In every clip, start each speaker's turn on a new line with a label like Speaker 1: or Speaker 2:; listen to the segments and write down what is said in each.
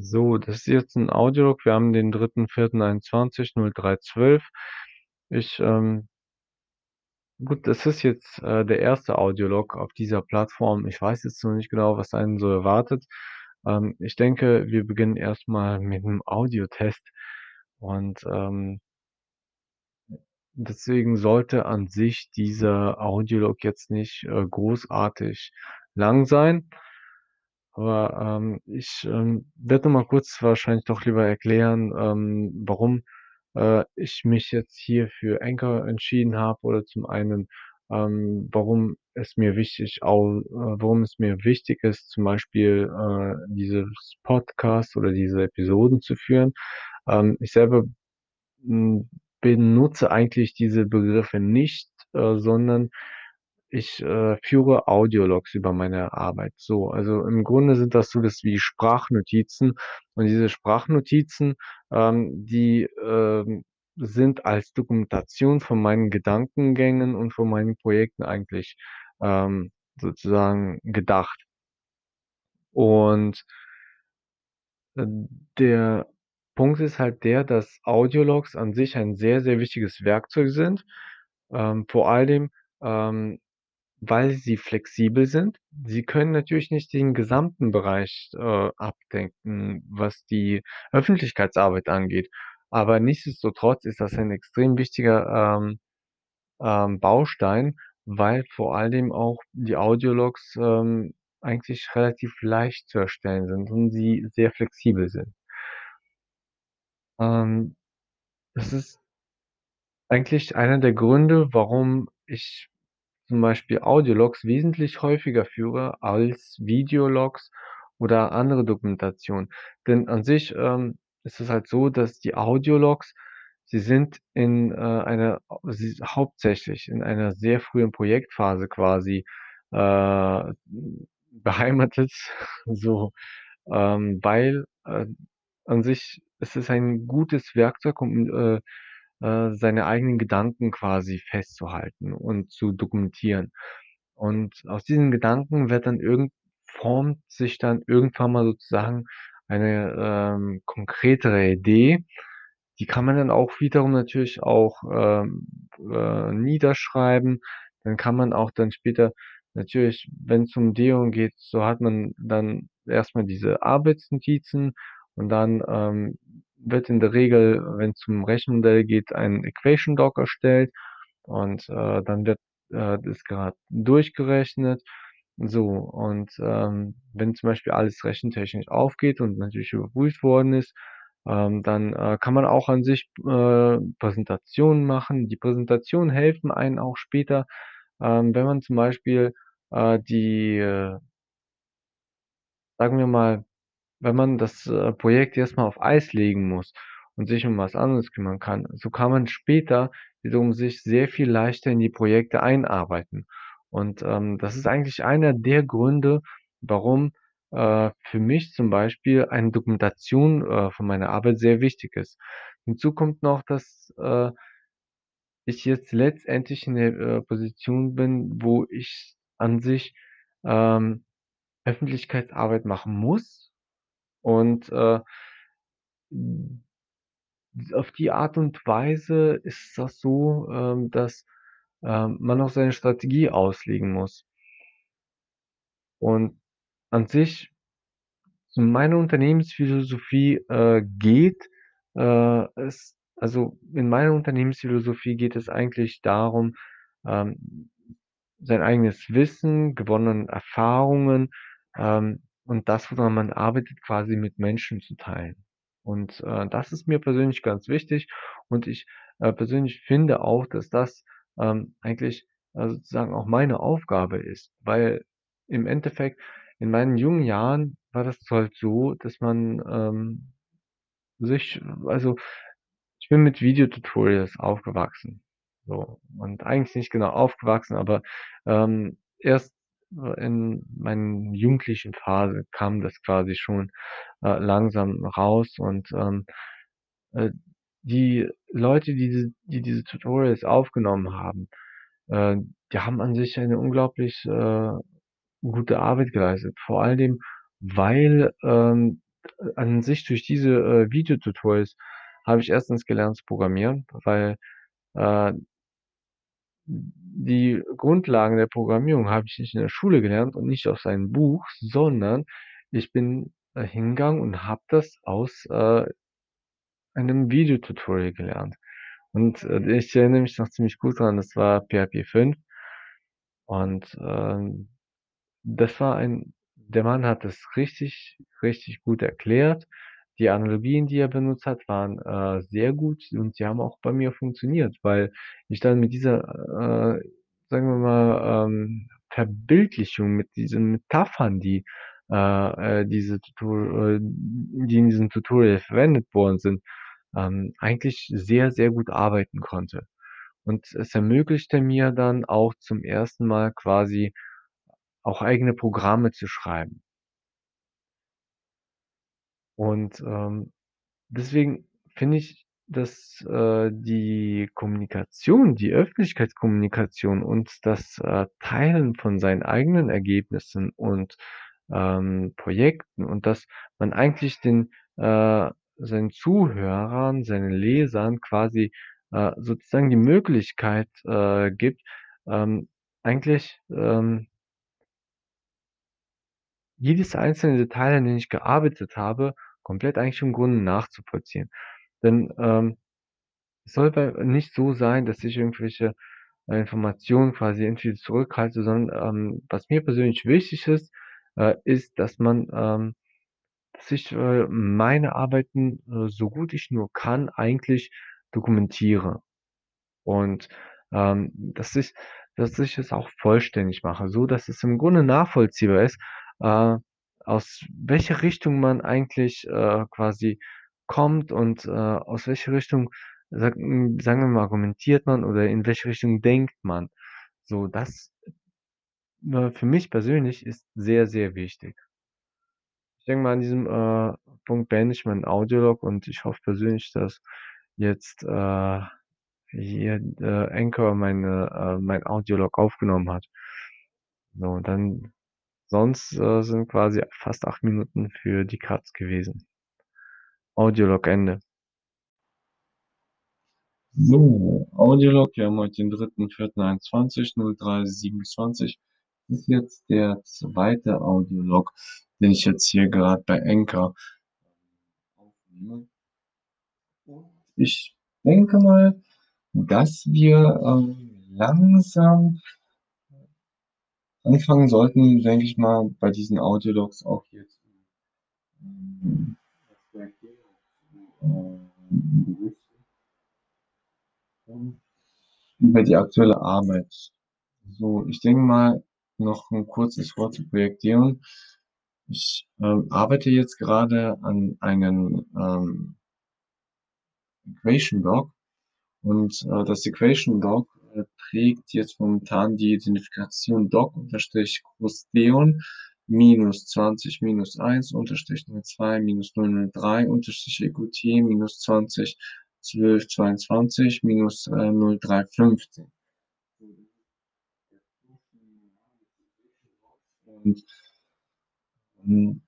Speaker 1: So, das ist jetzt 'n Audiolog. Wir haben den 3.4.21, 03:12. Ich, ähm gut, das ist jetzt, äh, der 1. Audiolog auf dieser Plattform. Ich weiß jetzt noch nicht genau, was einen so erwartet. Ähm, ich denke, wir beginnen erst mal mit 'nem Audiotest und, ähm deswegen sollte an sich dieser Audiolog jetzt nicht, äh, großartig lang sein. Aber, ähm, ich, ähm, werde noch mal kurz wahrscheinlich doch lieber erklären, ähm, warum, äh, ich mich jetzt hier für Anchor entschieden habe oder zum einen, ähm, warum es mir wichtig au äh, warum es mir wichtig ist, zum Beispiel, äh, dieses Podcast oder diese Episoden zu führen. Ähm, ich selber, hm, benutze eigentlich diese Begriffe nicht, äh, sondern ich, äh, führe Audiologs über meine Arbeit. So, also, im Grunde sind das so was wie Sprachnotizen und diese Sprachnotizen, ähm, die, ähm, sind als Dokumentation von meinen Gedankengängen und von meinen Projekten eigentlich, ähm, sozusagen gedacht. Und äh, der Punkt ist halt der, dass Audiologs an sich ein sehr, sehr wichtiges Werkzeug sind, ähm, vor allem, ähm, weil sie flexibel sind. Sie können natürlich nicht den gesamten Bereich, äh, abdecken, was die Öffentlichkeitsarbeit angeht, aber nichtsdestotrotz ist das ein extrem wichtiger, ähm, ähm, Baustein, weil vor allem auch die Audiologs, ähm, eigentlich relativ leicht zu erstellen sind und sie sehr flexibel sind. Ähm, das ist eigentlich einer der Gründe, warum ich zum Beispiel Audiologs wesentlich häufiger führe als Videologs oder andere Dokumentationen. Denn an sich, ähm, ist es halt so, dass die Audiologs, sie sind in, äh, einer sie hauptsächlich in einer sehr frühen Projektphase quasi, äh, beheimatet, so, ähm, weil, äh, an sich ist es ein gutes Werkzeug, um, äh, äh, seine eigenen Gedanken quasi festzuhalten und zu dokumentieren. Und aus diesen Gedanken wird dann irgend formt sich dann irgendwann mal sozusagen eine, ähm, konkretere Idee. Die kann man dann auch wiederum natürlich auch, ähm, äh, niederschreiben. Dann kann man auch dann später natürlich, wenn's um geht, so hat man dann erst mal diese Arbeitsnotizen und dann, ähm, wird in der Regel, wenn's um Rechenmodell geht, ein Equation Doc erstellt und, äh, dann wird, äh, das grad durchgerechnet. So, und, ähm, wenn zum Beispiel alles rechentechnisch aufgeht und natürlich überprüft worden ist, ähm, dann, äh, kann man auch an sich, äh, Präsentationen machen. Die Präsentationen helfen einen auch später, ähm, wenn man zum Beispiel, äh, die, äh sagen wir mal, wenn man das, äh, Projekt erst mal auf Eis legen muss und sich um was anderes kümmern kann, so kann man später wiederum sich sehr viel leichter in die Projekte einarbeiten. Und, ähm, das ist eigentlich einer der Gründe, warum, äh, für mich zum Beispiel eine Dokumentation, äh, von meiner Arbeit sehr wichtig ist. Hinzu kommt noch, dass, äh ich jetzt letztendlich in der, äh, Position bin, wo ich an sich, ähm, Öffentlichkeitsarbeit machen muss und, äh auf die Art und Weise ist das so, ähm, dass, ähm, man auch seine Strategie auslegen muss. Und an sich meine Unternehmensphilosophie, äh, geht, äh, es also, in meiner Unternehmensphilosophie geht es eigentlich darum, ähm, sein eigenes Wissen, gewonnenen Erfahrungen, ähm, und das, woran man arbeitet, quasi mit Menschen zu teilen. Und, äh, das ist mir persönlich ganz wichtig und ich, äh, persönlich finde auch, dass das, ähm, eigentlich, äh, sozusagen auch meine Aufgabe ist, weil im Endeffekt in meinen jungen Jahren war das halt so, dass man, ähm, sich also, ich bin mit Videotutorials aufgewachsen, so. Und eigentlich nicht genau aufgewachsen, aber, ähm, erst, in meinen jugendlichen Phase kam das quasi schon, äh, langsam raus und, ähm, äh, die Leute, die diese die diese Tutorials aufgenommen haben, äh, die haben an sich eine unglaublich, äh, gute Arbeit geleistet. Vor alldem, weil, ähm, an sich durch diese, äh, Videotutorials habe ich erstens gelernt zu programmieren, weil, äh die Grundlagen der Programmierung habe ich nicht in der Schule gelernt und nicht aus einem Buch, sondern ich bin, äh, hingegangen und habe das aus, äh, einem Videotutorial gelernt. Und, äh, ich erinnere mich noch ziemlich gut dran, das war PHP 5. Und, ähm, das war ein der Mann hat das richtig, richtig gut erklärt. Die Analogien, die er benutzt hat, waren, äh, sehr gut und die haben auch bei mir funktioniert, weil ich dann mit dieser, äh, sagen wir mal, ähm, Verbildlichung, mit diesen Metaphern, die, äh, äh, diese Tutor äh, die in diesem Tutorial verwendet worden sind, ähm, eigentlich sehr, sehr gut arbeiten konnte. Und es ermöglichte mir dann auch zum ersten Mal quasi auch eigene Programme zu schreiben. Und, ähm, deswegen finde ich, dass, äh, die Kommunikation, die Öffentlichkeitskommunikation und das, äh, Teilen von seinen eigenen Ergebnissen und, ähm, Projekten und dass man eigentlich den äh, seinen Zuhörern, seinen Lesern quasi, äh, sozusagen die Möglichkeit, äh, gibt, ähm, eigentlich, ähm jedes einzelne Detail, an dem ich gearbeitet habe, komplett eigentlich im Grunde nachzuvollziehen. Denn, ähm, es soll nicht so sein, dass ich irgendwelche, äh, Informationen quasi irgendwie zurückhalte, sondern, ähm, was mir persönlich wichtig ist, äh, ist, dass man, ähm dass ich, äh, meine Arbeiten, äh, so gut ich nur kann, eigentlich dokumentiere. Und, ähm, dass ich dass ich es auch vollständig mache, so dass es im Grunde nachvollziehbar ist, äh, aus welcher Richtung man eigentlich, äh, quasi kommt und, äh, aus welcher Richtung, sag hm, sagen wir mal, argumentiert man oder in welche Richtung denkt man. So, das, äh, für mich persönlich ist sehr, sehr wichtig. Ich denke mal, an diesem, äh, Punkt beende ich meinen Audiolog und ich hoffe persönlich, dass jetzt, äh, hier, äh, Anchor meine äh, mein Audiolog aufgenommen hat. So, dann sonst, äh, sind quasi fast 8 Minuten für die Katz gewesen. Audiolog Ende. So, Audiolog, wir haben heute den 3.4.21, 03:27. Das ist jetzt der zweite Audiolog, den ich jetzt hier gerade bei Anchor aufnehme. Und ich denke mal, dass wir, ähm, langsam anfangen sollten, denke ich mal, bei diesen Audiologs auch jetzt, hm, äh, über die aktuelle Arbeit. So, ich denke mal, noch 'n kurzes Wort zur Projektierung. Ich, ähm, arbeite jetzt gerade an einem, ähm Equation Doc und, äh, das Equation äh, trägt jetzt momentan die Identifikation Doc-Großdeon minus 20 minus 1 Unterstrich 02 minus 003 Unterstrich EQT minus 20 12 22 minus, äh, 03 15. Und, hm,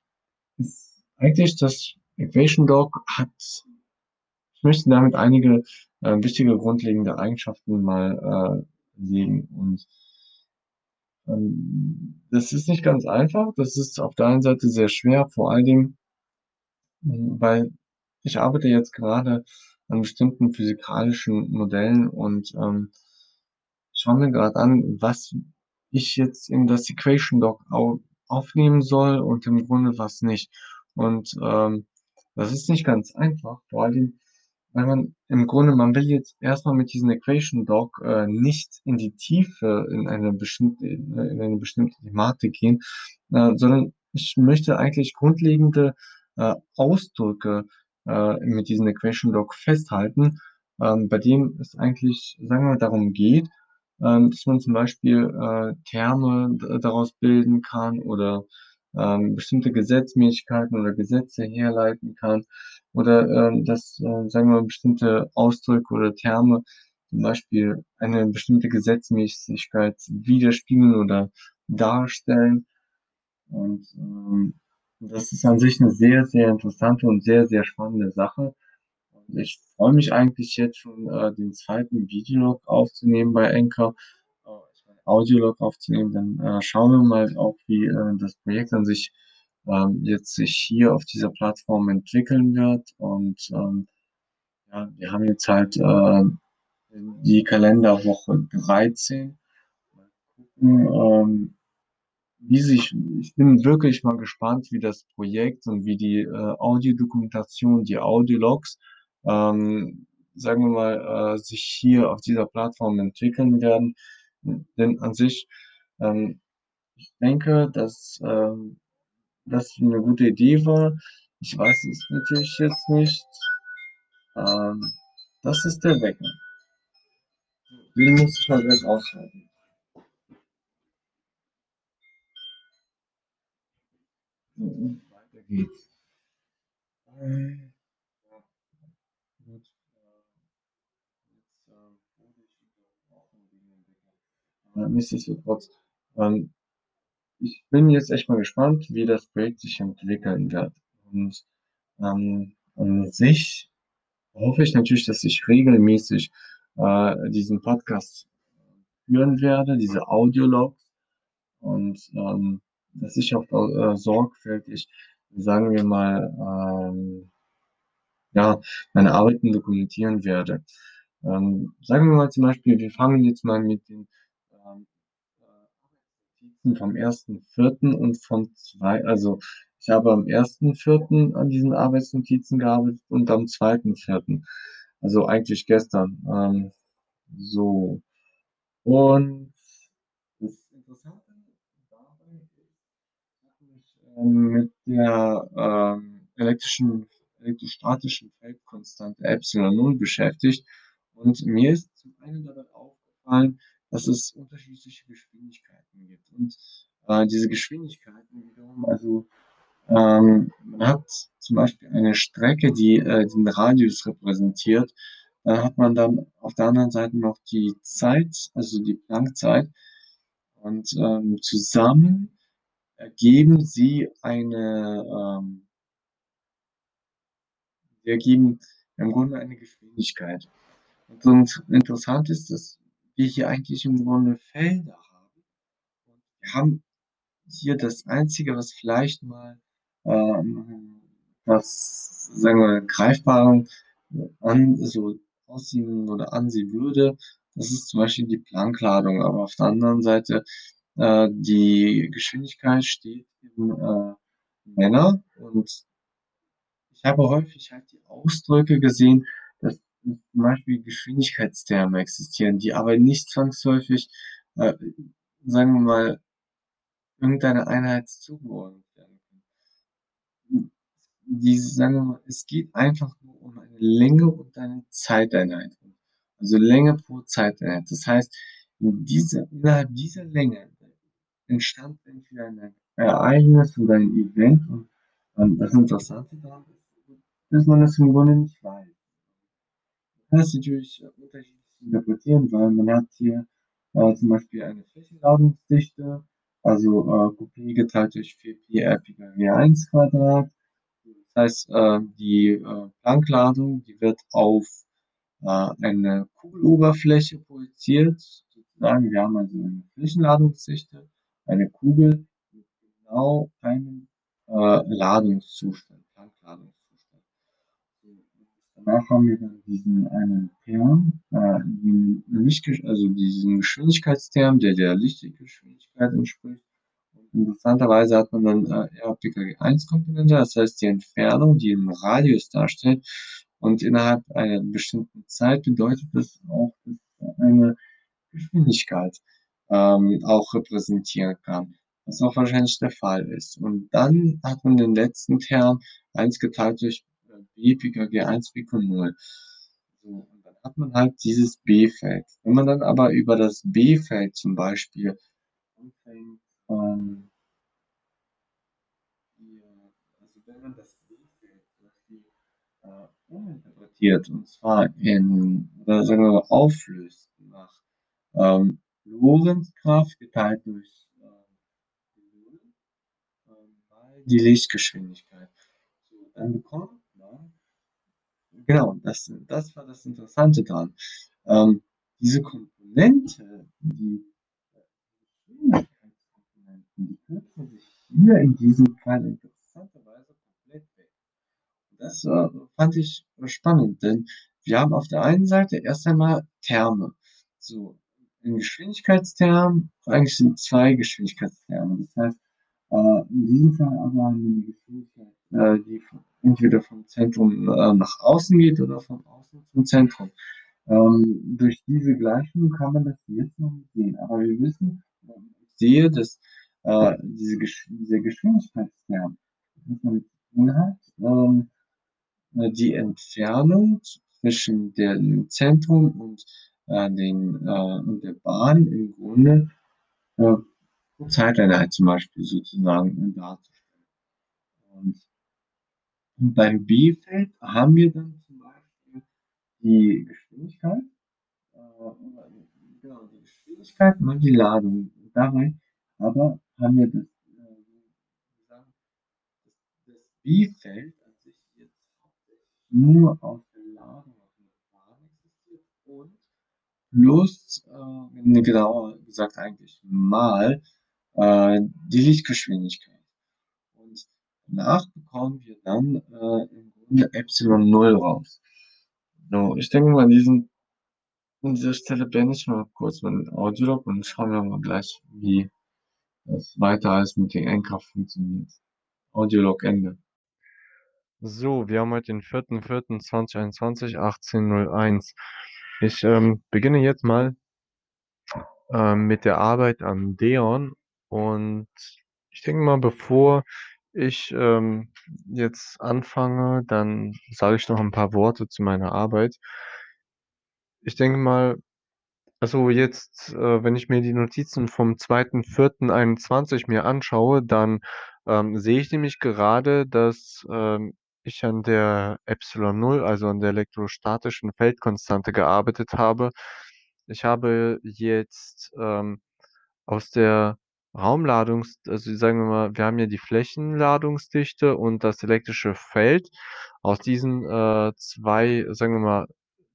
Speaker 1: ist eigentlich das Equation Doc hat ich möchte damit einige, äh, wichtige grundlegende Eigenschaften mal, äh, legen und ähm, das ist nicht ganz einfach. Das ist auf der einen Seite sehr schwer, vor allen Dingen hm, weil ich arbeite jetzt gerade an bestimmten physikalischen Modellen und, ähm, schaue mir grad an, was ich jetzt in das Equation Doc au aufnehmen soll und im Grunde was nicht. Und, ähm, das ist nicht ganz einfach, vor allem, weil man im Grunde man will jetzt erst mal mit diesem Equation Doc, äh, nicht in die Tiefe in eine bestimmte in eine bestimmte Thematik gehen, äh, sondern ich möchte eigentlich grundlegende, äh, Ausdrücke, äh, mit diesem Equation Doc festhalten, ähm, bei dem es eigentlich, sagen wir mal, darum geht, ähm, dass man zum Beispiel, äh, Terme daraus bilden kann oder, ähm, bestimmte Gesetzmäßigkeiten oder Gesetze herleiten kann oder, ähm, dass, äh, sagen wir mal, bestimmte Ausdrücke oder Terme zum Beispiel eine bestimmte Gesetzmäßigkeit widerspiegeln oder darstellen. Und, ähm, Das ist an sich 'ne sehr, sehr interessante und sehr, sehr spannende Sache. Ich freue mich eigentlich jetzt schon, äh, den 2. Videolog aufzunehmen bei Anchor, Audiolog aufzunehmen. Dann, äh, schauen wir mal auch, wie, äh, das Projekt an sich, ähm, jetzt sich hier auf dieser Plattform entwickeln wird. Und, ähm, ja, wir haben jetzt halt, äh, die Kalenderwoche 13. Mal gucken, ähm, wie sich ich bin wirklich mal gespannt, wie das Projekt und wie die, äh, Audiodokumentation, die Audiologs, ähm, sagen wir mal, äh, sich hier auf dieser Plattform entwickeln werden. Denn an sich, ähm, ich denke, dass, ähm, das 'ne gute Idee war. Ich weiß es natürlich jetzt nicht. Ähm, das ist der Wecker. Den muss ich mal gleich ausschalten. Weiter geht's. Ähm, ja. Gut, äh, jetzt, ähm, wurde ich unterbrochen wegen dem Wecker. Aber nichtsdestotrotz, ähm, ich bin jetzt echt mal gespannt, wie das Projekt sich entwickeln wird. Und, ähm, an sich hoffe ich natürlich, dass ich regelmäßig, äh, diesen Podcast führen werde, diese Audiologs und, ähm, dass ich auch, äh, sorgfältig, sagen wir mal, ähm, ja, meine Arbeiten dokumentieren werde. Ähm, sagen wir mal zum Beispiel, wir fangen jetzt mal mit den, äh, Arbeitsnotizen vom 1.4. und vom zwei also, ich habe am 1.4. an diesen Arbeitsnotizen gearbeitet und am 2.4., also eigentlich gestern. Ähm, so. Und das Interessante dabei ist, ich habe mich, ähm, mit der, ähm, elektrischen elektrostatischen Feldkonstante ε0 beschäftigt und mir ist zum einen dabei aufgefallen, dass es unterschiedliche Geschwindigkeiten gibt. Und, äh, diese Geschwindigkeiten wiederum also, ähm, man hat zum Beispiel eine Strecke, die, äh, den Radius repräsentiert. Dann hat man dann auf der anderen Seite noch die Zeit, also die Planck-Zeit. Und, ähm, zusammen ergeben sie eine, ähm ergeben im Grunde eine Geschwindigkeit. Und interessant ist, dass wir hier eigentlich im Grunde Felder haben. Und wir haben hier das Einzige, was vielleicht mal, ähm, was, sagen wir, greifbar an so aussehen oder ansehen würde, das ist zum Beispiel die Planck-Ladung. Aber auf der anderen Seite, äh, die Geschwindigkeit steht in, äh, Männer und ich habe häufig halt die Ausdrücke gesehen, zum Beispiel Geschwindigkeitsterme existieren, die aber nicht zwangsläufig, äh, sagen wir mal, irgendeiner Einheit zugeordnet werden können. Die sagen wir mal, es geht einfach nur um eine Länge und eine Zeiteinheit. Also Länge pro Zeiteinheit. Das heißt, in dieser innerhalb dieser Länge entstand entweder ein Ereignis oder ein Event und, ähm, das Interessante daran ist, dass man das im Grunde nicht weiß. Kann es natürlich unterschiedlich interpretieren, weil man hat hier, äh, zum Beispiel eine Flächenladungsdichte, also, äh, Q geteilt durch 4π r Pico G1². Das heißt, äh, die, äh, Planck-Ladung, die wird auf, äh, eine Kugeloberfläche projiziert. Sozusagen, wir haben also eine Flächenladungsdichte, eine Kugel mit genau einem, äh, Ladungszustand, Planck-Ladungszustand. Danach haben wir dann diesen einen Term, äh, also diesen Geschwindigkeitsterm, der der Lichtgeschwindigkeit entspricht. Und interessanterweise hat man dann, äh, R Pico G1-Komponente, das heißt die Entfernung, die 'n Radius darstellt. Und innerhalb einer bestimmten Zeit bedeutet das auch, dass eine Geschwindigkeit, ähm, auch repräsentieren kann, was auch wahrscheinlich der Fall ist. Und dann hat man den letzten Term 1 geteilt durch, b Pico G1 Pico 0. So, und dann hat man halt dieses B-Feld. Wenn man dann aber über das B-Feld zum Beispiel anfängt, ähm also wenn man das B-Feld äh, uminterpretiert, und zwar in oder sagen wir mal auflöst nach, ähm, Lorentzkraft geteilt durch, die 0, ähm,
Speaker 2: die Lichtgeschwindigkeit. So, dann bekommt genau, das das war das Interessante dran. Ähm, diese Komponente, die Geschwindigkeitskomponenten, die kürzen sich hier in diesem Fall interessanterweise komplett weg. Das, äh, fand ich spannend, denn wir haben auf der einen Seite erst einmal Terme. So, in Geschwindigkeitstermen eigentlich sind 2 Geschwindigkeitsterme. Das heißt, äh, in diesem Fall aber eine Geschwindigkeit, äh, die entweder vom Zentrum, äh, nach außen geht oder von außen zum Zentrum. Ähm, durch diese Gleichung kann man das jetzt noch sehen, aber wir wissen ich sehe, dass, äh, diese Gesch dieser tun hat, ähm, äh, die Entfernung zwischen dem Zentrum und, äh, den äh, und der Bahn im Grunde, äh, Zeiteinheit zum Beispiel sozusagen darzustellen. Und und beim B-Feld haben wir dann zum Beispiel die Geschwindigkeit, äh, genau, die Geschwindigkeit mal die Ladung. Dabei aber haben wir das, äh, das das B-Feld an sich jetzt nur aus der Ladung auf der Bahn existiert und plus, äh, genauer gesagt eigentlich mal, äh, die Lichtgeschwindigkeit. Danach bekommen wir dann, äh, im Grunde Epsilon Null raus. So, ich denke mal, diesen an dieser Stelle beende ich mal kurz meinen Audiolog und schauen wir mal gleich, wie das weiter alles mit den N-Kraft funktioniert. Audiolog Ende.
Speaker 1: So, wir haben heute den 4.4.2021, 18:01. Ich, ähm, beginne jetzt mal ähm, mit der Arbeit an Deon und ich denke mal, bevor ich, ähm, jetzt anfange, dann sage ich noch 'n paar Worte zu meiner Arbeit. Ich denke mal also jetzt, äh, wenn ich mir die Notizen vom 2.4.21 mir anschaue, dann, ähm, sehe ich nämlich gerade, dass, ähm, ich an der Epsilon Null, also an der elektrostatischen Feldkonstante gearbeitet habe. Ich habe jetzt, ähm, aus der Raumladungs also sagen wir mal, wir haben ja die Flächenladungsdichte und das elektrische Feld. Aus diesen, äh, 2, sagen wir mal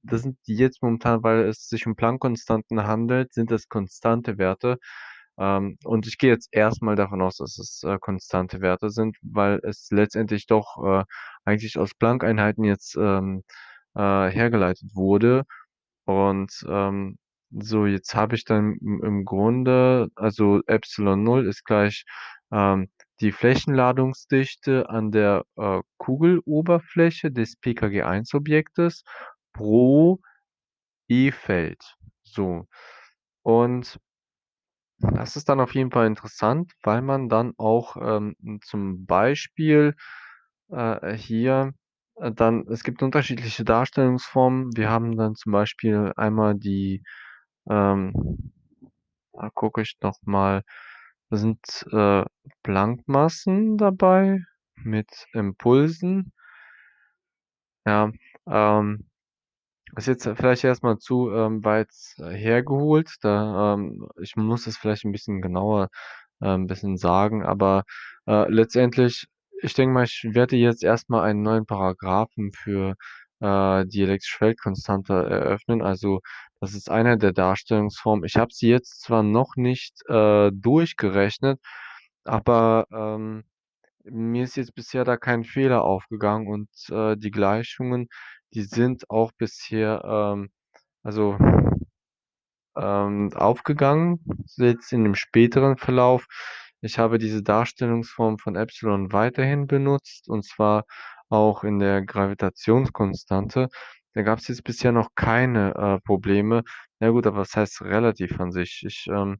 Speaker 1: das sind die jetzt momentan, weil es sich um Planck-Konstanten handelt, sind das konstante Werte. Ähm, und ich gehe jetzt erst mal davon aus, dass es, äh, konstante Werte sind, weil es letztendlich doch, äh, eigentlich aus Planck-Einheiten jetzt, ähm, äh, hergeleitet wurde. Und, ähm, so, jetzt habe ich dann im Grunde also Epsilon Null ist gleich, ähm, die Flächenladungsdichte an der, äh, Kugeloberfläche des PKG-1-Objektes pro E-Feld. So. Und das ist dann auf jeden Fall interessant, weil man dann auch, ähm, zum Beispiel, äh, hier, äh, dann es gibt unterschiedliche Darstellungsformen. Wir haben dann zum Beispiel einmal die, ähm da gucke ich noch mal, da sind, äh, Planck-Massen dabei mit Impulsen. Ja, ähm, ist jetzt vielleicht erst mal zu, ähm, weit hergeholt, da, ähm ich muss es vielleicht 'n bisschen genauer, äh, 'n bisschen sagen, aber, äh, letztendlich ich denke mal, ich werde jetzt erst mal einen neuen Paragraphen für, äh, die elektrische Feldkonstante eröffnen. Also, das ist eine der Darstellungsformen. Ich habe sie jetzt zwar noch nicht, äh, durchgerechnet, aber, ähm, mir ist jetzt bisher da kein Fehler aufgegangen und, äh, die Gleichungen, die sind auch bisher, ähm, also ähm, aufgegangen, jetzt in 'nem späteren Verlauf. Ich habe diese Darstellungsform von Epsilon weiterhin benutzt, und zwar auch in der Gravitationskonstante. Da gab's jetzt bisher noch keine, äh, Probleme. Na gut, aber was heißt relativ an sich? Ich, ähm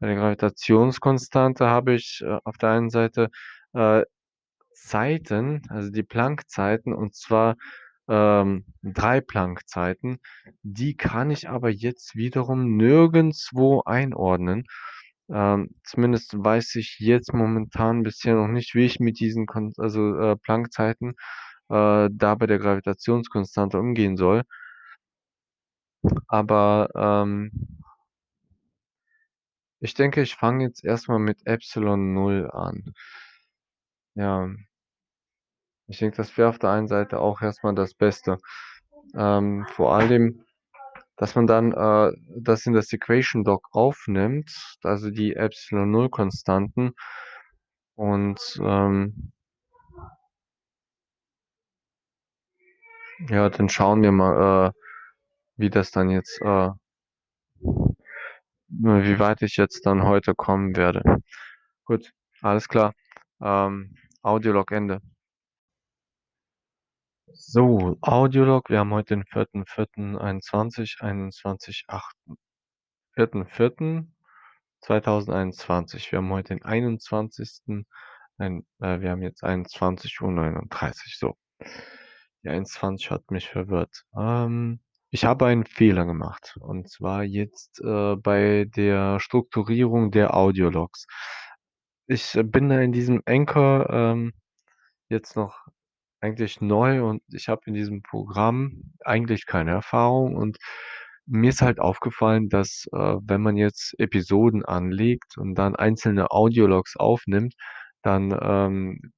Speaker 1: bei der Gravitationskonstante habe ich, äh, auf der einen Seite, äh, Zeiten, also die Planck-Zeiten, und zwar, ähm, 3 Planck-Zeiten. Die kann ich aber jetzt wiederum nirgendswo einordnen. Ähm, zumindest weiß ich jetzt momentan bisher noch nicht, wie ich mit diesen Kon also, äh, Planck-Zeiten, äh, da bei der Gravitationskonstante umgehen soll. Aber, ähm ich denke, ich fange jetzt erst mal mit Epsilon Null an. Ja. Ich denke, das wäre auf der einen Seite auch erst mal das Beste. Ähm, vor allem, dass man dann, äh, das in das Equation Doc aufnimmt, also die Epsilon-Null-Konstanten und, ähm ja, dann schauen wir mal, äh, wie das dann jetzt, äh wie weit ich jetzt dann heute kommen werde. Gut, alles klar. Ähm, Audiolog Ende. So, Audiolog. Wir haben heute den 4.4.21, 21.8. 4.4.2021. Wir haben heute den 21. Ein äh, wir haben jetzt 21:39 so. Die 21 hat mich verwirrt. Ähm, ich habe einen Fehler gemacht und zwar jetzt, äh, bei der Strukturierung der Audiologs. Ich, äh, bin da in diesem Anchor, ähm, jetzt noch eigentlich neu und ich habe in diesem Programm eigentlich keine Erfahrung und mir ist halt aufgefallen, dass, äh, wenn man jetzt Episoden anlegt und dann einzelne Audiologs aufnimmt, dann, ähm,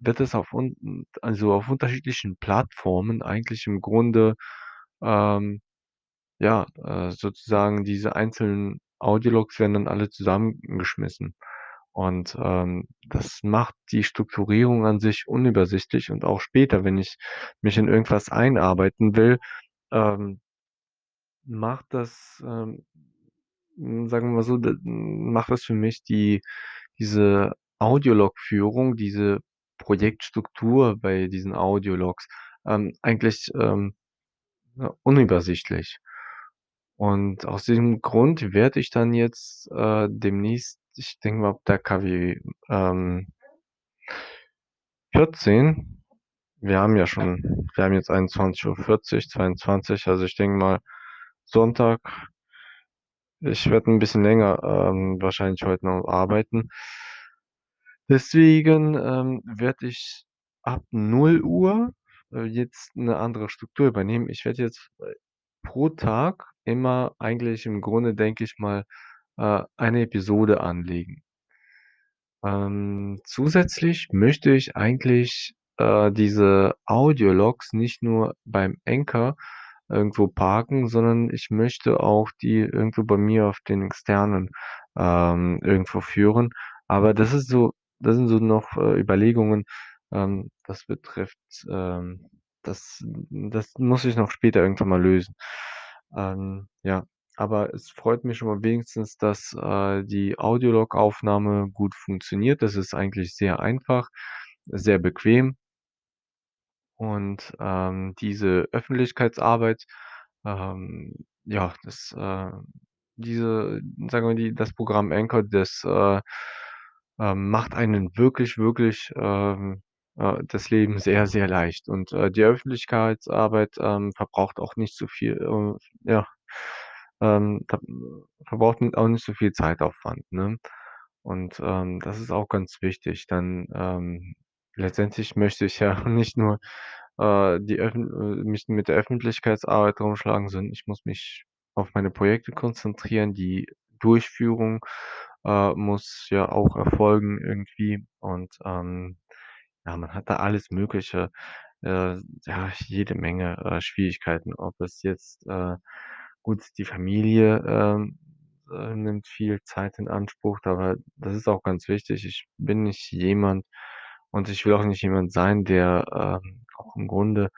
Speaker 1: wird es auf un also, auf unterschiedlichen Plattformen eigentlich im Grunde, ähm, ja, äh, sozusagen diese einzelnen Audiologs werden dann alle zusammengeschmissen. Und, ähm, das macht die Strukturierung an sich unübersichtlich und auch später, wenn ich mich in irgendwas einarbeiten will, ähm macht das, ähm, hm, sagen wir mal so, d macht das für mich die diese Audiolog-Führung, diese Projektstruktur bei diesen Audiologs, ähm, eigentlich, ähm, unübersichtlich. Und aus diesem Grund werde ich dann jetzt, äh, demnächst ich denke mal, der KW, ähm 14 wir haben ja schon wir haben jetzt 21:40, 22, also, ich denke mal, Sonntag ich werde 'n bisschen länger, ähm, wahrscheinlich heute noch arbeiten. Deswegen, ähm, werde ich ab 0:00, äh, jetzt 'ne andere Struktur übernehmen. Ich werde jetzt, äh, pro Tag immer eigentlich im Grunde, denke ich mal, äh, eine Episode anlegen. Ähm, zusätzlich möchte ich eigentlich, äh, diese Audiologs nicht nur beim Anchor irgendwo parken, sondern ich möchte auch die irgendwo bei mir auf den externen, ähm, irgendwo führen. Aber das ist so das sind so noch, äh, Überlegungen, ähm, das betrifft, ähm das das muss ich noch später irgendwann mal lösen. Ähm, ja, aber es freut mich schon mal wenigstens, dass, äh, die Audiolog-Aufnahme gut funktioniert. Das ist eigentlich sehr einfach, sehr bequem. Und, ähm, diese Öffentlichkeitsarbeit, ähm, ja, das, äh diese sagen wir, die das Programm Anchor, das, äh, ähm, macht einen wirklich, wirklich, ähm, äh, das Leben sehr, sehr leicht. Und, äh, die Öffentlichkeitsarbeit, ähm, verbraucht auch nicht so viel, äh ja, ähm, da verbraucht auch nicht so viel Zeitaufwand, ne? Und, ähm, das ist auch ganz wichtig, dann, ähm letztendlich möchte ich ja nicht nur, äh, die Öffn äh, mich mit der Öffentlichkeitsarbeit rumschlagen, sondern ich muss mich auf meine Projekte konzentrieren. Die Durchführung, äh, muss ja auch erfolgen irgendwie und, ähm, ja, man hat da alles Mögliche, äh, ja, jede Menge, äh, Schwierigkeiten, ob es jetzt, äh gut, die Familie, ähm, äh, nimmt viel Zeit in Anspruch, aber das ist auch ganz wichtig. Ich bin nicht jemand und ich will auch nicht jemand sein, der, ähm, auch im Grunde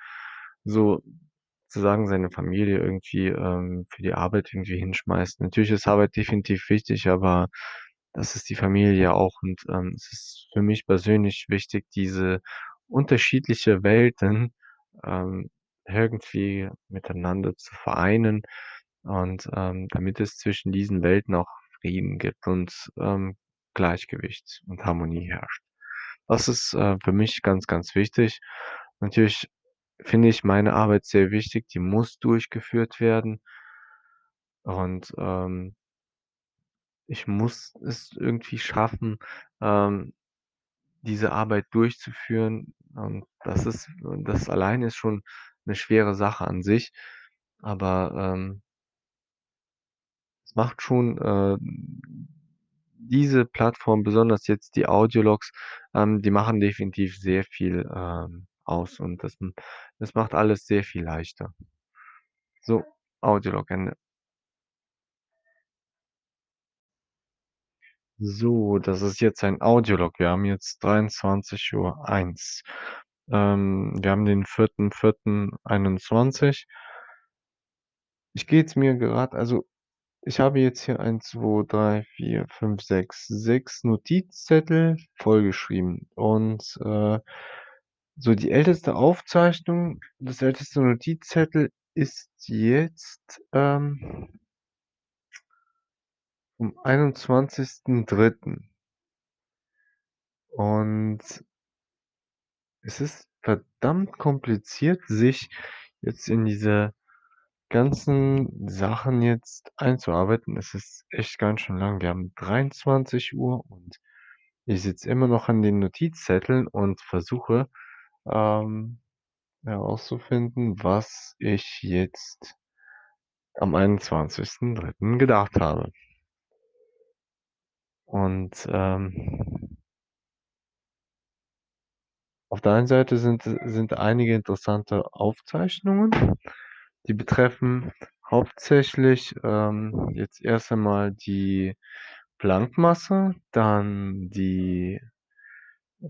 Speaker 1: sozusagen seine Familie irgendwie, ähm, für die Arbeit irgendwie hinschmeißt. Natürlich ist Arbeit definitiv wichtig, aber das ist die Familie auch und, ähm, es ist für mich persönlich wichtig, diese unterschiedliche Welten, ähm, irgendwie miteinander zu vereinen und, ähm, damit es zwischen diesen Welten auch Frieden gibt und, ähm, Gleichgewicht und Harmonie herrscht. Das ist, äh, für mich ganz, ganz wichtig. Natürlich finde ich meine Arbeit sehr wichtig, die muss durchgeführt werden. Und, ähm ich muss es irgendwie schaffen, ähm, diese Arbeit durchzuführen. Und das ist das alleine ist schon 'ne schwere Sache an sich, aber, ähm macht schon, äh diese Plattform, besonders jetzt die Audiologs, ähm, die machen definitiv sehr viel, ähm, aus und das das macht alles sehr viel leichter. So, Audiolog Ende. So, das ist jetzt ein Audiolog. Wir haben jetzt 23:01. Ähm, wir haben den 4.4.21. Ich gehe jetzt mir grad also, ich habe jetzt hier 1, 2, 3, 4, 5, 6, 6 Notizzettel vollgeschrieben und, äh, so die älteste Aufzeichnung das älteste Notizzettel ist jetzt, ähm vom 21.3. Und es ist verdammt kompliziert, sich jetzt in diese ganzen Sachen jetzt einzuarbeiten. Es ist echt ganz schön lang. Wir haben 23:00 und ich sitze immer noch an den Notizzetteln und versuche, ähm, herauszufinden, was ich jetzt am 21.3. gedacht habe. Und, ähm auf der einen Seite sind sind einige interessante Aufzeichnungen, die betreffen hauptsächlich, ähm, jetzt erst einmal die Planck-Masse, dann die,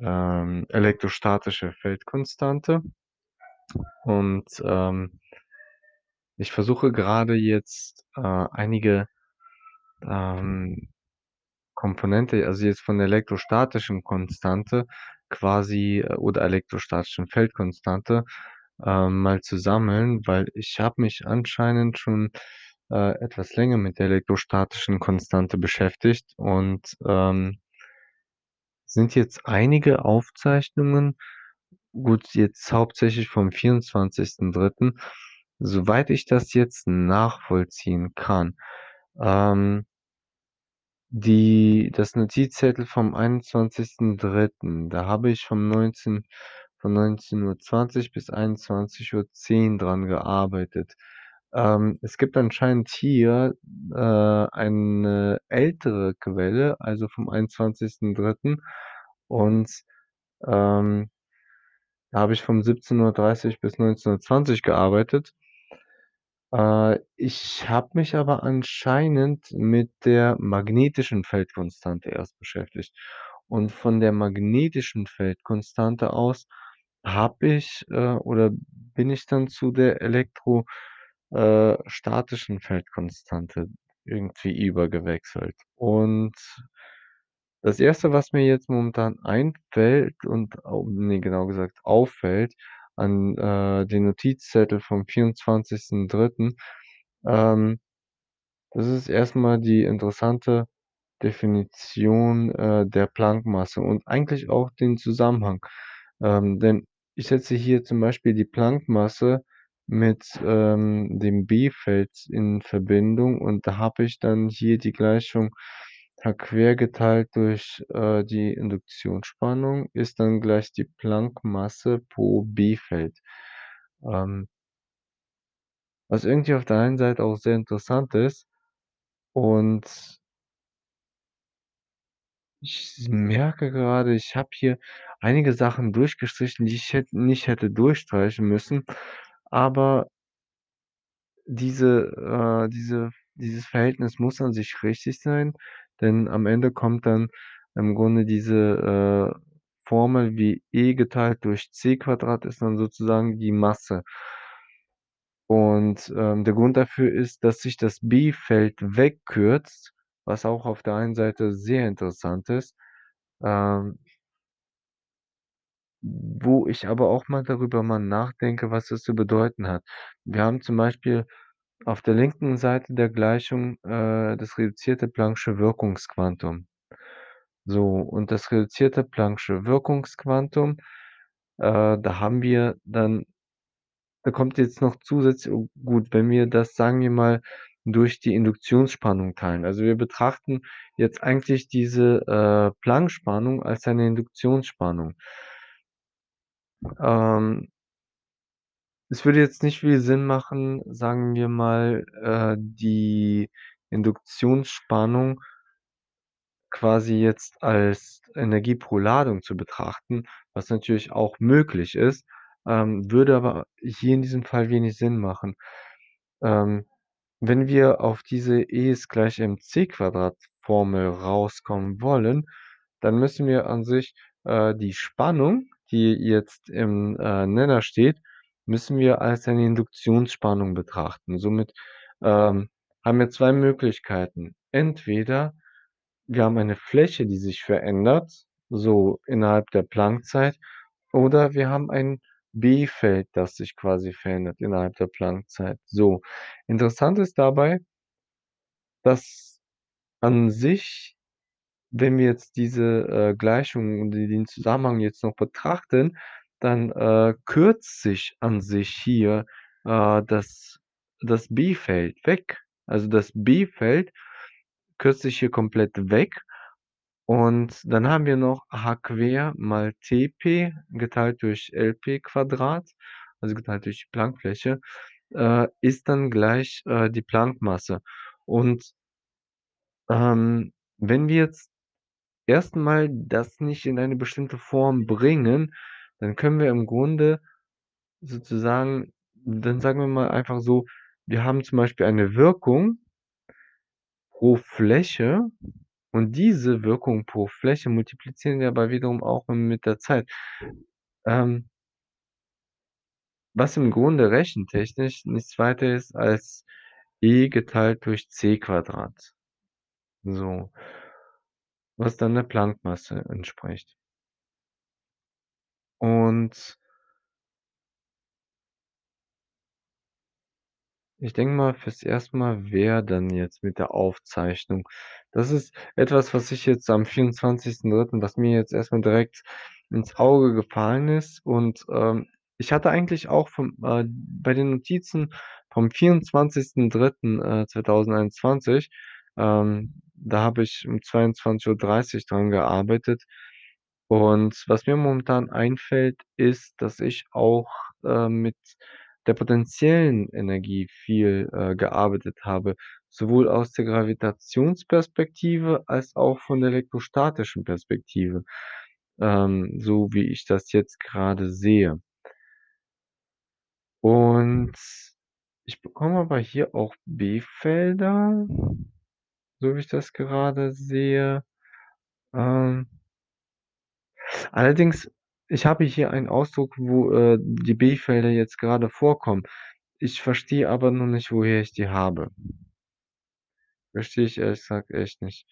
Speaker 1: ähm, elektrostatische Feldkonstante. Und, ähm ich versuche grade jetzt, äh, einige, ähm, Komponente, also jetzt von der elektrostatischen Konstante quasi oder elektrostatischen Feldkonstante, ähm, mal zu sammeln, weil ich habe mich anscheinend schon, äh, etwas länger mit der elektrostatischen Konstante beschäftigt und, ähm sind jetzt einige Aufzeichnungen gut, jetzt hauptsächlich vom 24.3., soweit ich das jetzt nachvollziehen kann, ähm die das Notizzettel vom 21.3., da habe ich vom 19 von 19:20 bis 21:10 dran gearbeitet. Ähm, es gibt anscheinend hier, äh, eine ältere Quelle, also vom 21.3. und, ähm da habe ich vom 17:30 bis 19:20 gearbeitet. Äh, ich habe mich aber anscheinend mit der magnetischen Feldkonstante erst beschäftigt. Und von der magnetischen Feldkonstante aus habe ich, äh oder bin ich dann zu der elektro äh, Feldkonstante irgendwie übergewechselt. Und das Erste, was mir jetzt momentan einfällt und au genau gesagt auffällt an, äh, den Notizzettel vom 24.3., ähm, das ist erst mal die interessante Definition, äh, der Planck-Masse und eigentlich auch den Zusammenhang. Ähm, denn ich setze hier zum Beispiel die Planck-Masse mit, ähm, dem B-Feld in Verbindung und da habe ich dann hier die Gleichung H quer geteilt durch, äh, die Induktionsspannung ist dann gleich die Planck-Masse pro B-Feld. Ähm was irgendwie auf der einen Seite auch sehr interessant ist und ich merke grade, ich habe hier einige Sachen durchgestrichen, die ich hätt nicht hätte durchstreichen müssen, aber diese äh, diese dieses Verhältnis muss an sich richtig sein, denn am Ende kommt dann im Grunde diese, äh, Formel wie E geteilt durch C² ist dann sozusagen die Masse. Und, ähm, der Grund dafür ist, dass sich das B-Feld wegkürzt, was auch auf der einen Seite sehr interessant ist, ähm wo ich aber auch mal darüber mal nachdenke, was das zu bedeuten hat. Wir haben zum Beispiel auf der linken Seite der Gleichung, äh, das reduzierte Plancksche Wirkungsquantum. So, und das reduzierte Plancksche Wirkungsquantum, äh, da haben wir dann da kommt jetzt noch zusätzlich oh gut, wenn wir das, sagen wir mal, durch die Induktionsspannung teilen. Also, wir betrachten jetzt eigentlich diese, äh, Planck-Spannung als eine Induktionsspannung. Ähm es würde jetzt nicht viel Sinn machen, sagen wir mal, äh, die Induktionsspannung quasi jetzt als Energie pro Ladung zu betrachten, was natürlich auch möglich ist, ähm, würde aber hier in diesem Fall wenig Sinn machen. Ähm, wenn wir auf diese E ist gleich mc² Formel rauskommen wollen, dann müssen wir an sich, äh, die Spannung, die jetzt im, äh, Nenner steht, müssen wir als eine Induktionsspannung betrachten. Somit, ähm, haben wir 2 Möglichkeiten. Entweder wir haben eine Fläche, die sich verändert, so innerhalb der Planck-Zeit, oder wir haben ein B-Feld, das sich quasi verändert innerhalb der Planck-Zeit. So, interessant ist dabei dass an sich, wenn wir jetzt diese, äh, Gleichung und de den Zusammenhang jetzt noch betrachten, dann, äh, kürzt sich an sich hier, äh, das das B-Feld weg. Also, das B-Feld kürzt sich hier komplett weg und dann haben wir noch h² mal Tp geteilt durch Lp², also geteilt durch die Planck-Fläche, äh, ist dann gleich, äh, die Planck-Masse. Und ähm, wenn wir jetzt erst mal das nicht in eine bestimmte Form bringen, dann können wir im Grunde sozusagen dann sagen wir mal einfach so, wir haben zum Beispiel eine Wirkung pro Fläche und diese Wirkung pro Fläche multiplizieren wir aber wiederum auch mit der Zeit. Ähm was im Grunde rechentechnisch nichts weiter ist als E geteilt durch C². So. Was dann der Planck-Masse entspricht. Und ich denke mal, fürs erste Mal wäre dann jetzt mit der Aufzeichnung das ist etwas, was ich jetzt am 24.3. was mir jetzt erst mal direkt ins Auge gefallen ist und, ähm, ich hatte eigentlich auch vom äh, bei den Notizen vom 24.3., äh, 2021, ähm, da habe ich um 22:30 dran gearbeitet. Und was mir momentan einfällt, ist, dass ich auch, äh, mit der potenziellen Energie viel, äh, gearbeitet habe, sowohl aus der Gravitationsperspektive als auch von der elektrostatischen Perspektive, ähm, so wie ich das jetzt grade sehe. Und ich bekomme aber hier auch B-Felder, so wie ich das gerade sehe. Ähm allerdings, ich habe hier einen Ausdruck, wo, äh, die B-Felder jetzt grade vorkommen. Ich verstehe aber noch nicht, woher ich die habe. Verstehe ich ehrlich gesagt echt nicht.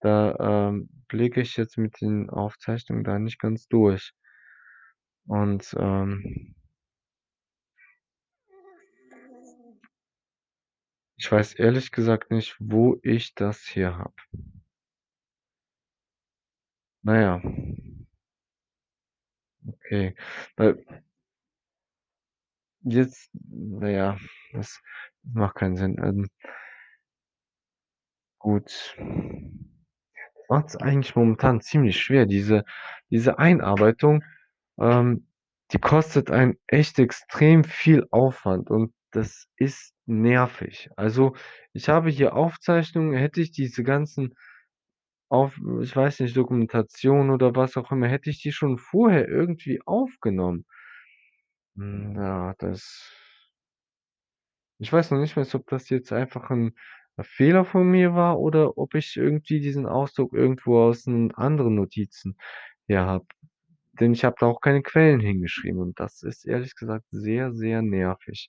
Speaker 1: Da, ähm, blicke ich jetzt mit den Aufzeichnungen da nicht ganz durch. Und, ähm ich weiß ehrlich gesagt nicht, wo ich das hier habe. Na ja. Okay, weil jetzt na ja, das macht keinen Sinn. Ähm Gut. Macht's eigentlich momentan ziemlich schwer. Diese diese Einarbeitung, ähm, die kostet einen echt extrem viel Aufwand und das ist nervig. Also, ich habe hier Aufzeichnungen, hätte ich diese ganzen auf ich weiß nicht, Dokumentation oder was auch immer, hätte ich die schon vorher irgendwie aufgenommen. Hm, ja, das ich weiß noch nicht mal, ob das jetzt einfach 'n Fehler von mir war oder ob ich irgendwie diesen Ausdruck irgendwo aus anderen Notizen her habe. Denn ich habe da auch keine Quellen hingeschrieben und das ist ehrlich gesagt sehr, sehr nervig.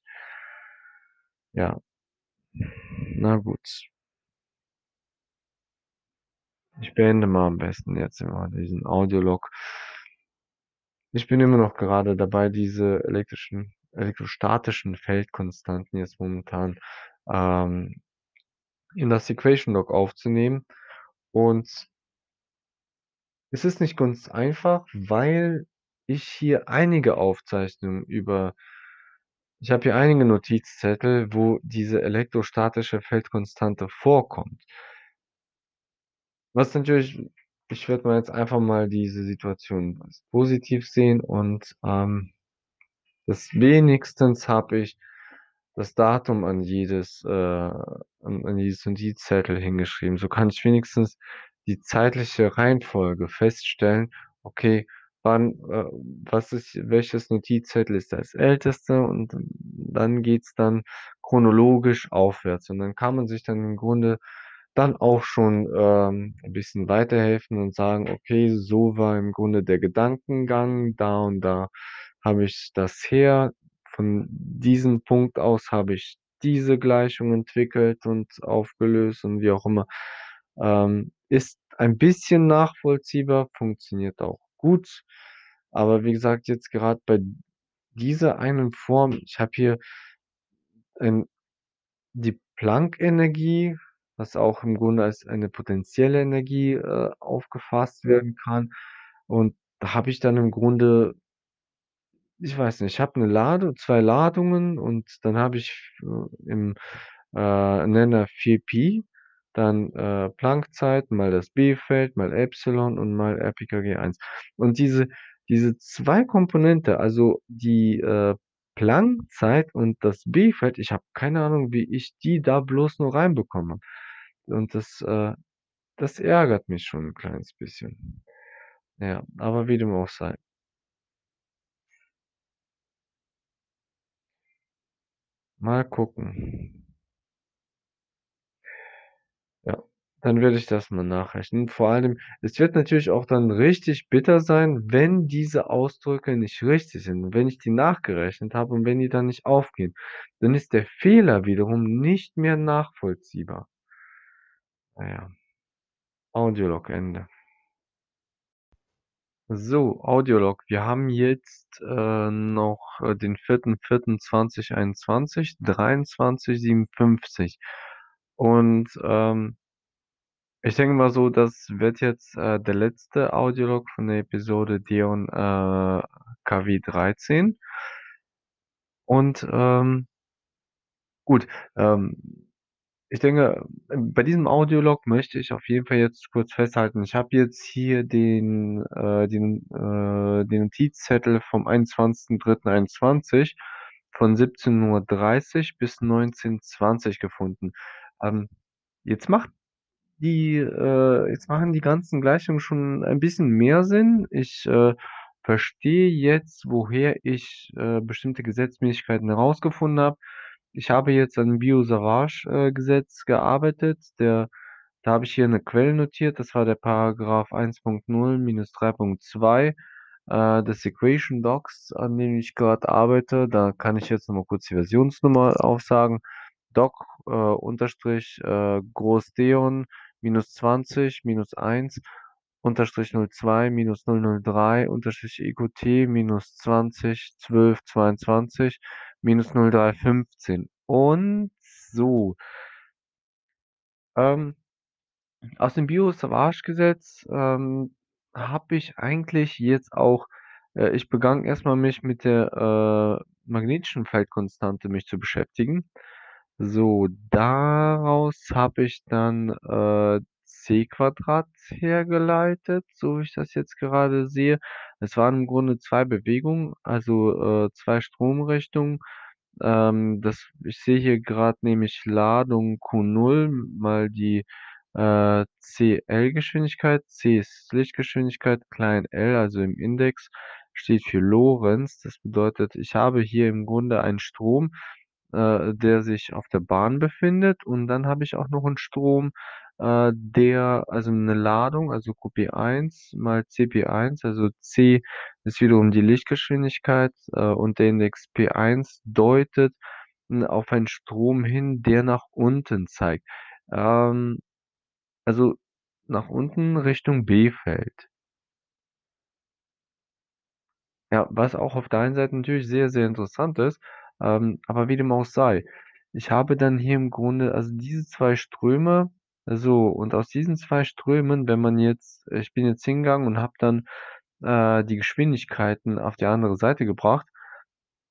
Speaker 1: Ja. Na gut. Ich beende mal am besten jetzt mal diesen Audiolog. Ich bin immer noch gerade dabei, diese elektrischen elektrostatischen Feldkonstanten jetzt momentan, ähm, in das Equation Log aufzunehmen und es ist nicht ganz einfach, weil ich hier einige Aufzeichnungen über ich habe hier einige Notizzettel, wo diese elektrostatische Feldkonstante vorkommt. Was natürlich ich werde mal jetzt einfach mal diese Situation positiv sehen und, ähm, das wenigstens habe ich das Datum an jedes, äh an an jedes Notizzettel hingeschrieben. So kann ich wenigstens die zeitliche Reihenfolge feststellen: „Okay, wann äh, was ist welches Notizzettel ist das älteste?“ Und dann geht's dann chronologisch aufwärts. Und dann kann man sich dann im Grunde dann auch schon, ähm, 'n bisschen weiterhelfen und sagen: „Okay, so war im Grunde der Gedankengang. Da und da habe ich das her. Von diesem Punkt aus habe ich diese Gleichung entwickelt und aufgelöst“ und wie auch immer. Ähm, ist ein bisschen nachvollziehbar, funktioniert auch gut. Aber wie gesagt, jetzt grad bei dieser einen Form ich habe hier ähm, die Planck-Energie, was auch im Grunde als eine potenzielle Energie, äh, aufgefasst werden kann. Und da habe ich dann im Grunde ich weiß nicht, ich habe 'ne Ladu 2 Ladungen und dann habe ich, äh, im, äh, Nenner 4π, dann, äh, Planck-Zeit mal das B-Feld mal Epsilon und mal RPKG 1. Und diese diese 2 Komponente, also die, äh, Planck-Zeit und das B-Feld, ich habe keine Ahnung, wie ich die da bloß nur reinbekomme. Und das, äh das ärgert mich schon 'n kleines bisschen. Ja, aber wie dem auch sei. Mal gucken. Ja, dann werde ich das mal nachrechnen. Vor allem, es wird natürlich auch dann richtig bitter sein, wenn diese Ausdrücke nicht richtig sind. Wenn ich die nachgerechnet habe und wenn die dann nicht aufgehen, dann ist der Fehler wiederum nicht mehr nachvollziehbar. Na ja. Audiolog Ende. So, Audiolog. Wir haben jetzt, äh, noch, äh, den 4.4.2021, 23:57. Und, ähm ich denke mal so, das wird jetzt, äh, der letzte Audiolog von der Episode Deon, äh, KW 13. Und, ähm gut, ähm, ich denke, bei diesem Audiolog möchte ich auf jeden Fall jetzt kurz festhalten, ich habe jetzt hier den, äh den, äh den Notizzettel vom 21.03.21 von 17:30 bis 19:20 gefunden. Ähm, jetzt macht die äh, jetzt machen die ganzen Gleichungen schon ein bisschen mehr Sinn. Ich, äh, verstehe jetzt, woher ich, äh, bestimmte Gesetzmäßigkeiten herausgefunden habe. Ich habe jetzt an Biot-Savart, äh, Gesetz gearbeitet. Der da habe ich hier 'ne Quelle notiert, das war der Paragraph 1.0-3.2, äh, des Equation Docs, an dem ich grad arbeite. Da kann ich jetzt noch mal kurz die Versionsnummer aufsagen. Doc, äh, Unterstrich, äh, Groß Deon minus 20 minus 1 Unterstrich 02 minus 003 Unterstrich EQT minus 20 12 22 minus 03 15 und so. Ähm, aus dem Biot-Savart-Gesetz, ähm, habe ich eigentlich jetzt auch äh, ich begann erst mal, mich mit der, äh, magnetischen Feldkonstante mich zu beschäftigen. So, daraus habe ich dann, äh, C2 hergeleitet, so wie ich das jetzt gerade sehe. Es waren im Grunde 2 Bewegungen, also, äh, 2 Stromrichtungen. Ähm, das ich sehe hier grad nämlich Ladung Q0 mal die, äh, CL-Geschwindigkeit. C ist Lichtgeschwindigkeit, klein l, also im Index, steht für Lorenz. Das bedeutet, ich habe hier im Grunde einen Strom, äh, der sich auf der Bahn befindet und dann habe ich auch noch 'n Strom, äh, der also 'ne Ladung, also Qp1 mal Cp1, also C ist wiederum die Lichtgeschwindigkeit, äh, und der Index P1 deutet, auf einen Strom hin, der nach unten zeigt. Ähm, also nach unten Richtung B-Feld. Ja, was auch auf der einen Seite natürlich sehr, sehr interessant ist, ähm, aber wie dem auch sei. Ich habe dann hier im Grunde also diese 2 Ströme so, und aus diesen 2 Strömen, wenn man jetzt ich bin jetzt hingegangen und habe dann, äh, die Geschwindigkeiten auf die andere Seite gebracht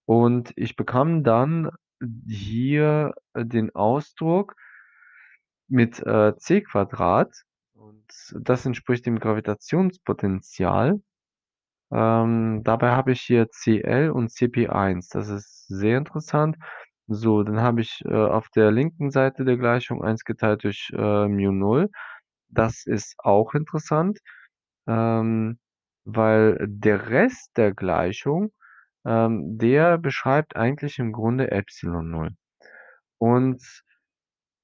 Speaker 1: und ich bekam dann hier den Ausdruck mit, äh, C2 und das entspricht dem Gravitationspotential. Ähm, dabei habe ich hier CL und Cp1. Das ist sehr interessant. So, dann habe ich, äh, auf der linken Seite der Gleichung 1 geteilt durch, äh, μ0. das ist auch interessant, ähm, weil der Rest der Gleichung, ähm, der beschreibt eigentlich im Grunde Epsilon Null. Und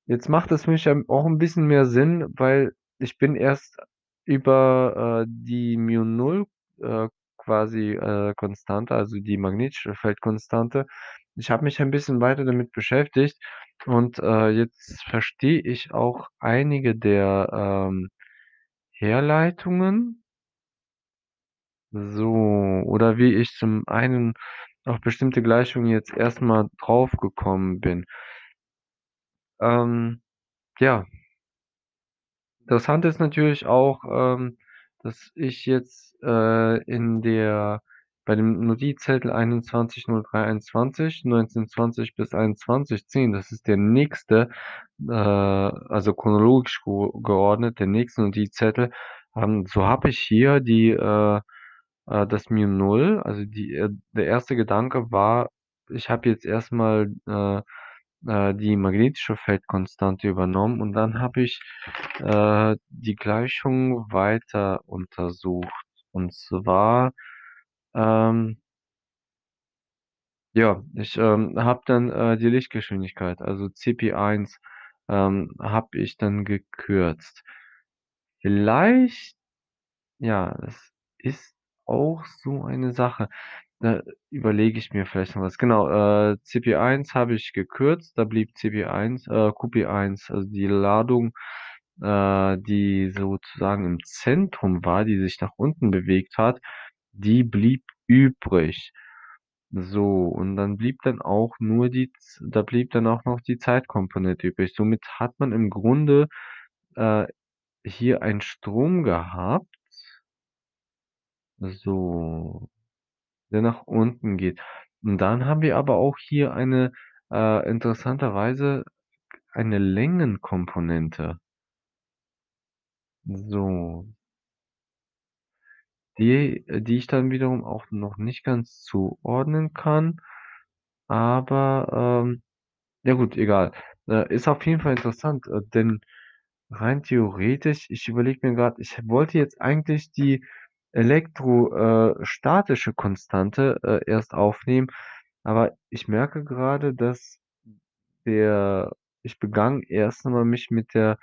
Speaker 1: jetzt macht es für mich auch 'n bisschen mehr Sinn, weil ich bin erst über, äh, die μ Null, äh, quasi, äh, Konstante, also die magnetische Feldkonstante ich habe mich ein bisschen weiter damit beschäftigt und, äh, jetzt verstehe ich auch einige der, ähm, Herleitungen. So, oder wie ich zum einen auf bestimmte Gleichungen jetzt erst mal drauf gekommen bin. Ähm, ja. Interessant ist natürlich auch, ähm, dass ich jetzt, äh, in der bei dem Notizzettel 21.03.21, 19:20 bis 21:10, das ist der nächste, äh, also chronologisch geordnet, der nächste Notizzettel, ähm, so habe ich hier die, äh äh, das μ Null, also die äh, der erste Gedanke war, ich habe jetzt erst mal, äh äh, die magnetische Feldkonstante übernommen und dann habe ich, äh, die Gleichung weiter untersucht. Und zwar, ähm ja, ich, ähm, habe dann, äh, die Lichtgeschwindigkeit, also CP1, ähm, habe ich dann gekürzt. Vielleicht ja, das ist auch so eine Sache. Da überlege ich mir vielleicht noch was. Genau, äh, CP1 habe ich gekürzt, da blieb CP1 äh, QP1, also die Ladung, äh, die sozusagen im Zentrum war, die sich nach unten bewegt hat, die blieb übrig. So, und dann blieb dann auch nur die da blieb dann auch noch die Zeitkomponente übrig. Somit hat man im Grunde, äh, hier einen Strom gehabt so, der nach unten geht. Und dann haben wir aber auch hier eine, äh, interessanterweise eine Längenkomponente. So. Die äh, die ich dann wiederum auch noch nicht ganz zuordnen kann, aber, ähm ja gut, egal. Äh, ist auf jeden Fall interessant, äh, denn rein theoretisch ich überlege mir grad, ich wollte jetzt eigentlich die elektro äh, Konstante, äh, erst aufnehmen, aber ich merke grade, dass der ich begann erst einmal mich mit der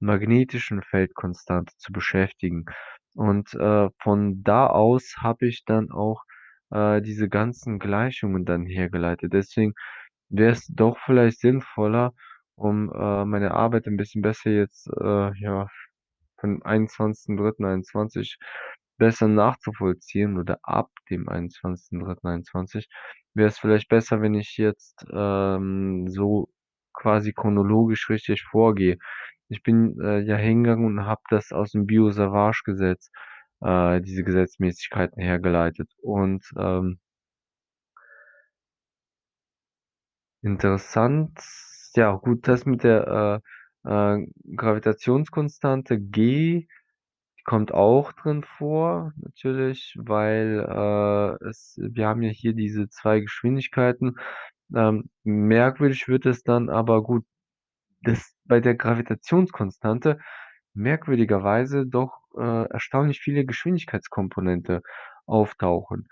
Speaker 1: magnetischen Feldkonstante zu beschäftigen. Und, äh, von da aus habe ich dann auch, äh, diese ganzen Gleichungen dann hergeleitet. Deswegen wär's doch vielleicht sinnvoller, um, äh, meine Arbeit 'n bisschen besser jetzt, äh, ja, von 21.03.21 besser nachzuvollziehen oder ab dem 21.03.21 wär's vielleicht besser, wenn ich jetzt, ähm, so quasi chronologisch richtig vorgehe. Ich bin, äh, ja hingegangen und habe das aus'm Biot-Savart-Gesetz, äh, diese Gesetzmäßigkeiten hergeleitet und, ähm Interessant, ja gut, das mit der, äh, äh, Gravitationskonstante G kommt auch drin vor natürlich, weil, äh, es wir haben ja hier diese 2 Geschwindigkeiten. Ähm, merkwürdig wird es dann aber gut, dass bei der Gravitationskonstante merkwürdigerweise doch, äh, erstaunlich viele Geschwindigkeitskomponente auftauchen.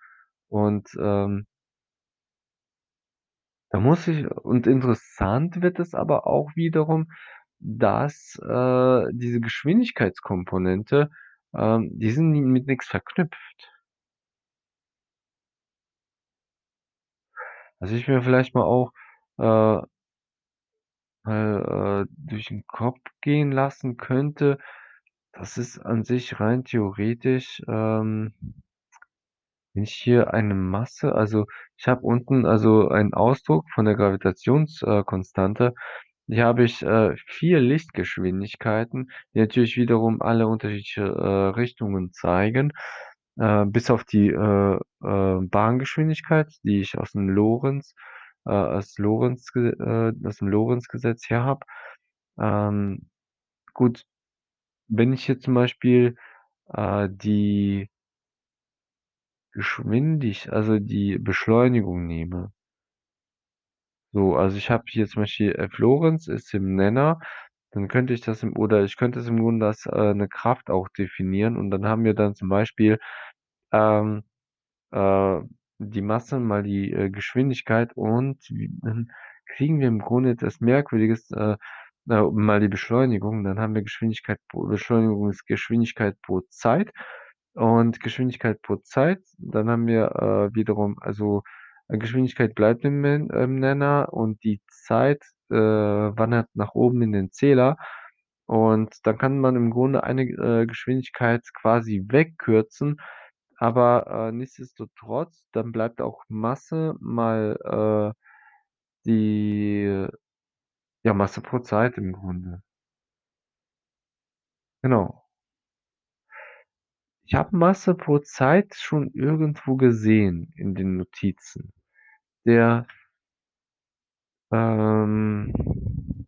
Speaker 1: Und, ähm da muss ich und interessant wird es aber auch wiederum, dass, äh, diese Geschwindigkeitskomponente, ähm, die sind mit nix verknüpft. Was ich mir vielleicht mal auch, äh mal, äh, durch 'n Kopf gehen lassen könnte, das ist an sich rein theoretisch, ähm wenn ich hier eine Masse. Also, ich habe unten, also, einen Ausdruck von der Gravitations äh. Hier habe ich, äh, 4 Lichtgeschwindigkeiten, die natürlich wiederum alle unterschiedliche, äh, Richtungen zeigen, äh, bis auf die, äh, äh, Bahngeschwindigkeit, die ich aus'm Lorentz äh, aus Lorentz ge äh, aus'm Lorentzgesetz her habe. Ähm, gut, wenn ich jetzt zum Beispiel, äh, die Geschwindig also, die Beschleunigung nehme so, also, ich habe hier zum Beispiel F Lorentz ist im Nenner. Dann könnte ich das im oder ich könnte es im Grunde als, äh, 'ne Kraft auch definieren. Und dann haben wir dann zum Beispiel, ähm, äh, die Masse mal die, äh, Geschwindigkeit und dann kriegen wir im Grunde etwas Merkwürdiges, äh, äh, mal die Beschleunigung, dann haben wir Geschwindigkeit pro Beschleunigung ist Geschwindigkeit pro Zeit. Und Geschwindigkeit pro Zeit, dann haben wir, äh, wiederum also, Geschwindigkeit bleibt im im Nenner und die Zeit, äh, wandert nach oben in den Zähler und dann kann man im Grunde eine, äh, Geschwindigkeit quasi wegkürzen, aber, äh, nichtsdestotrotz, dann bleibt auch Masse mal, äh, die ja, Masse pro Zeit im Grunde. Genau. Ich habe Masse pro Zeit schon irgendwo gesehen in den Notizen. Der ähm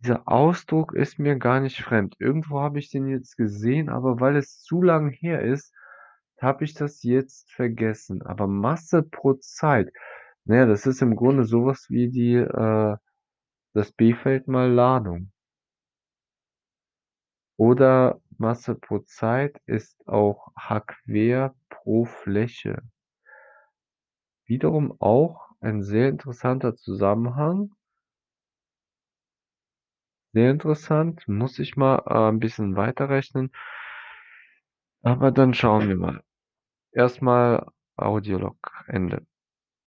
Speaker 1: dieser Ausdruck ist mir gar nicht fremd. Irgendwo habe ich den jetzt gesehen, aber weil es zu lang her ist, habe ich das jetzt vergessen. Aber Masse pro Zeit, na ja, das ist im Grunde so was wie die, äh das B-Feld mal Ladung. Oder Masse pro Zeit ist auch h² pro Fläche. Wiederum auch ein sehr interessanter Zusammenhang. Sehr interessant, muss ich mal, äh, 'n bisschen weiterrechnen. Aber dann schauen wir mal. Erst mal Audiolog Ende.